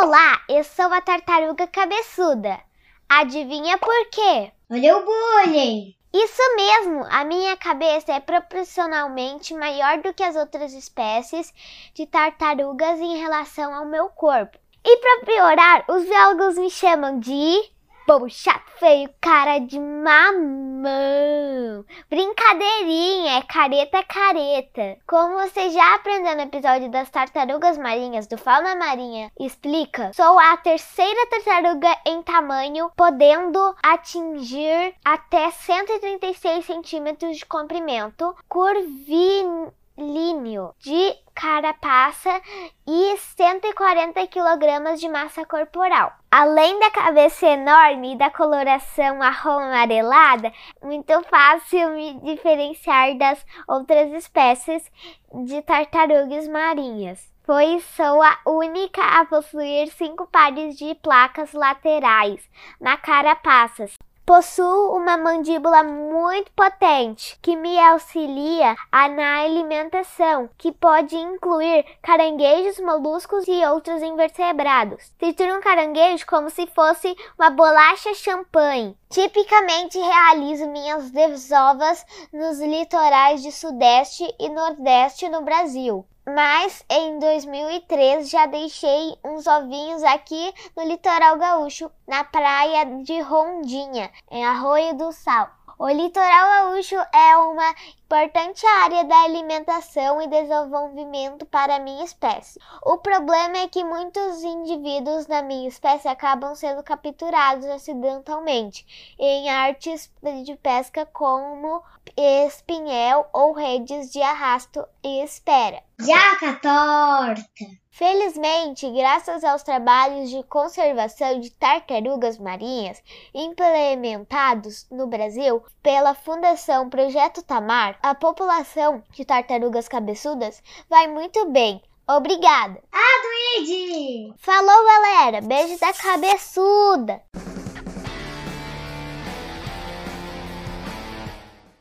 Olá, eu sou a tartaruga cabeçuda. Adivinha por quê? Olha o bullying! Isso mesmo, a minha cabeça é proporcionalmente maior do que as outras espécies de tartarugas em relação ao meu corpo. E para piorar, os biólogos me chamam de bobo chato, feio, cara de mamão. Brincadeirinha, é careta careta. Como você já aprendeu no episódio das tartarugas marinhas do Fauna Marinha explica, sou a terceira tartaruga em tamanho, podendo atingir até 136 centímetros de comprimento, curvilíneo de carapaça e 140 kg de massa corporal. Além da cabeça enorme e da coloração marrom amarelada, muito fácil me diferenciar das outras espécies de tartarugas marinhas pois sou a única a possuir cinco pares de placas laterais na carapaça, Possuo uma mandíbula muito potente que me auxilia na alimentação, que pode incluir caranguejos, moluscos e outros invertebrados. Trituro um caranguejo como se fosse uma bolacha champanhe. Tipicamente realizo minhas desovas nos litorais de Sudeste e Nordeste no Brasil mas em 2003 já deixei uns ovinhos aqui no litoral gaúcho, na praia de Rondinha, em Arroio do Sal. O litoral gaúcho é uma importante área da alimentação e desenvolvimento para a minha espécie. O problema é que muitos indivíduos da minha espécie acabam sendo capturados acidentalmente em artes de pesca como espinhel ou redes de arrasto e espera. Jaca torta! Felizmente, graças aos trabalhos de conservação de tartarugas marinhas implementados no Brasil pela Fundação Projeto Tamar, a população de tartarugas cabeçudas vai muito bem. Obrigada! Ah, Luigi! Falou, galera! Beijo da cabeçuda!